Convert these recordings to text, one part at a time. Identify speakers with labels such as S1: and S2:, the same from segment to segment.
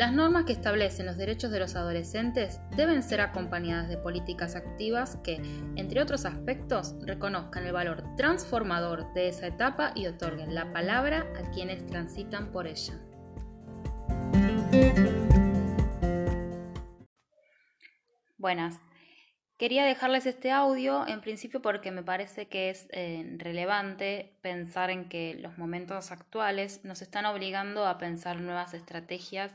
S1: Las normas que establecen los derechos de los adolescentes deben ser acompañadas de políticas activas que, entre otros aspectos, reconozcan el valor transformador de esa etapa y otorguen la palabra a quienes transitan por ella. Buenas. Quería dejarles este audio en principio porque me parece que es eh, relevante pensar en que los momentos actuales nos están obligando a pensar nuevas estrategias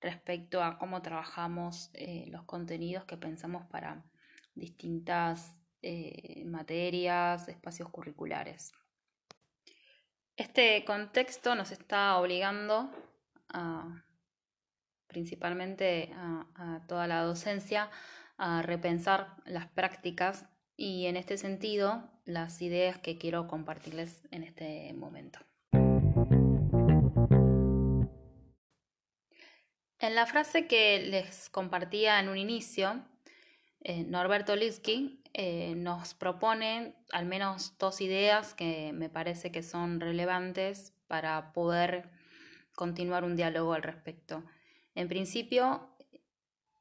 S1: respecto a cómo trabajamos eh, los contenidos que pensamos para distintas eh, materias, espacios curriculares. Este contexto nos está obligando principalmente a toda la docencia a repensar las prácticas y en este sentido las ideas que quiero compartirles en este momento. En la frase que les compartía en un inicio, eh, Norberto Litsky eh, nos propone al menos dos ideas que me parece que son relevantes para poder continuar un diálogo al respecto. En principio,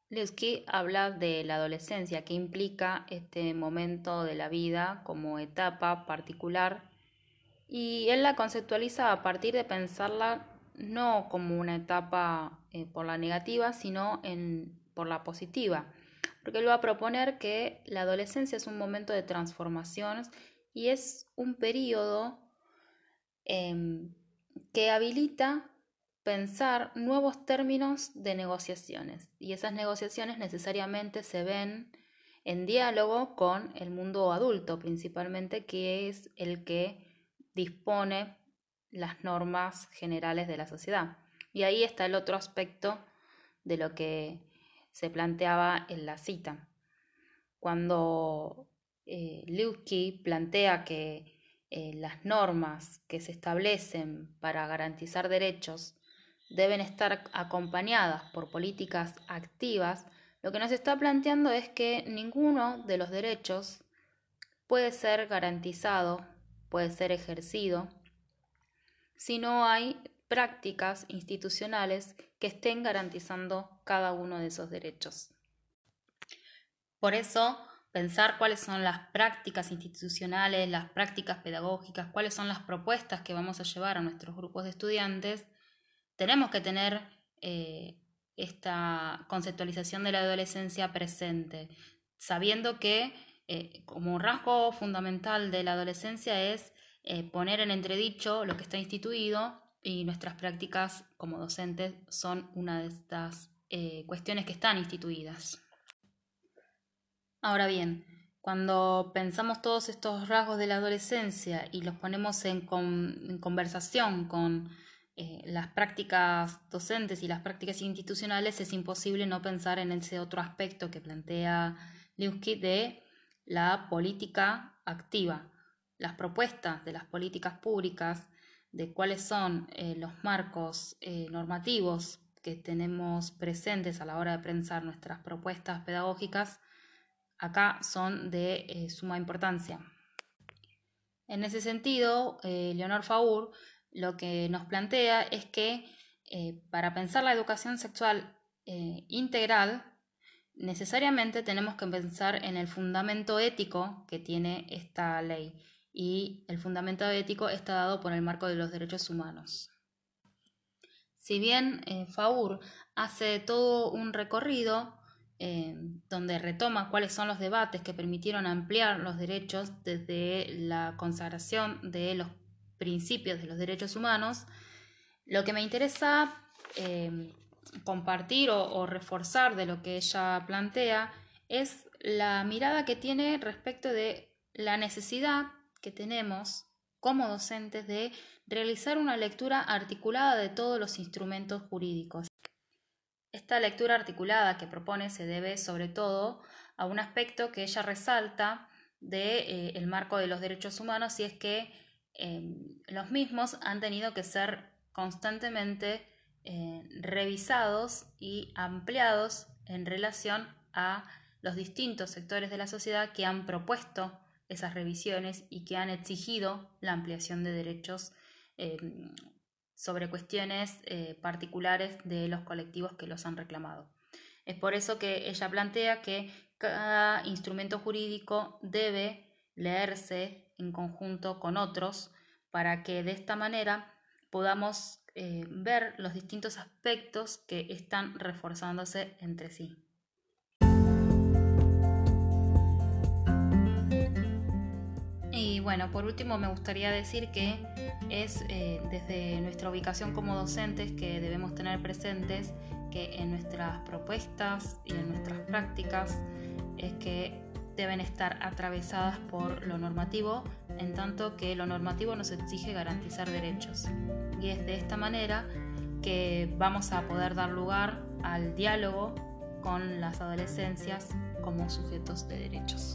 S1: Litsky habla de la adolescencia, que implica este momento de la vida como etapa particular, y él la conceptualiza a partir de pensarla no como una etapa eh, por la negativa, sino en, por la positiva, porque él va a proponer que la adolescencia es un momento de transformaciones y es un periodo em, que habilita pensar nuevos términos de negociaciones. Y esas negociaciones necesariamente se ven en diálogo con el mundo adulto principalmente que es el que dispone las normas generales de la sociedad. Y ahí está el otro aspecto de lo que se planteaba en la cita. Cuando eh, plantea que eh, las normas que se establecen para garantizar derechos deben estar acompañadas por políticas activas, lo que nos está planteando es que ninguno de los derechos puede ser garantizado, puede ser ejercido, si no hay prácticas institucionales que estén garantizando cada uno de esos derechos. Por eso, pensar cuáles son las prácticas institucionales, las prácticas pedagógicas, cuáles son las propuestas que vamos a llevar a nuestros grupos de estudiantes, tenemos que tener eh, esta conceptualización de la adolescencia presente, sabiendo que eh, como rasgo fundamental de la adolescencia es eh, poner en entredicho lo que está instituido y nuestras prácticas como docentes son una de estas cuestiones que están instituidas. Ahora bien, cuando pensamos todos estos rasgos de la adolescencia y los ponemos en conversación con eh, las prácticas docentes y las prácticas institucionales, es imposible no pensar en ese otro aspecto que plantea Liuski de la política activa, las propuestas de las políticas públicas, de cuáles son eh, los marcos eh, normativos que tenemos presentes a la hora de pensar nuestras propuestas pedagógicas, acá son de suma importancia. En ese sentido, Leonor Faur lo que nos plantea es que eh, para pensar la educación sexual eh, integral, necesariamente tenemos que pensar en el fundamento ético que tiene esta ley y el fundamento ético está dado por el marco de los derechos humanos. Si bien eh, Faur hace todo un recorrido donde retoma cuáles son los debates que permitieron ampliar los derechos desde la consagración de los principios de los derechos humanos, lo que me interesa eh, compartir o, reforzar de lo que ella plantea es la mirada que tiene respecto de la necesidad que tenemos como docentes de realizar una lectura articulada de todos los instrumentos jurídicos. Esta lectura articulada que propone se debe sobre todo a un aspecto que ella resalta del de, eh, marco de los derechos humanos y es que Em, los mismos han tenido que ser constantemente eh, revisados y ampliados en relación a los distintos sectores de la sociedad que han propuesto esas revisiones y que han exigido la ampliación de derechos em, sobre cuestiones eh, particulares de los colectivos que los han reclamado. Es por eso que ella plantea que cada instrumento jurídico debe leerse en conjunto con otros para que de esta manera podamos eh, ver los distintos aspectos que están reforzándose entre sí. Bueno, por último me gustaría decir que es eh, desde nuestra ubicación como docentes que debemos tener presentes que en nuestras propuestas y en nuestras prácticas es que deben estar atravesadas por lo normativo, en tanto que lo normativo nos exige garantizar derechos. Y es de esta manera que vamos a poder dar lugar al diálogo con las adolescencias como sujetos de derechos.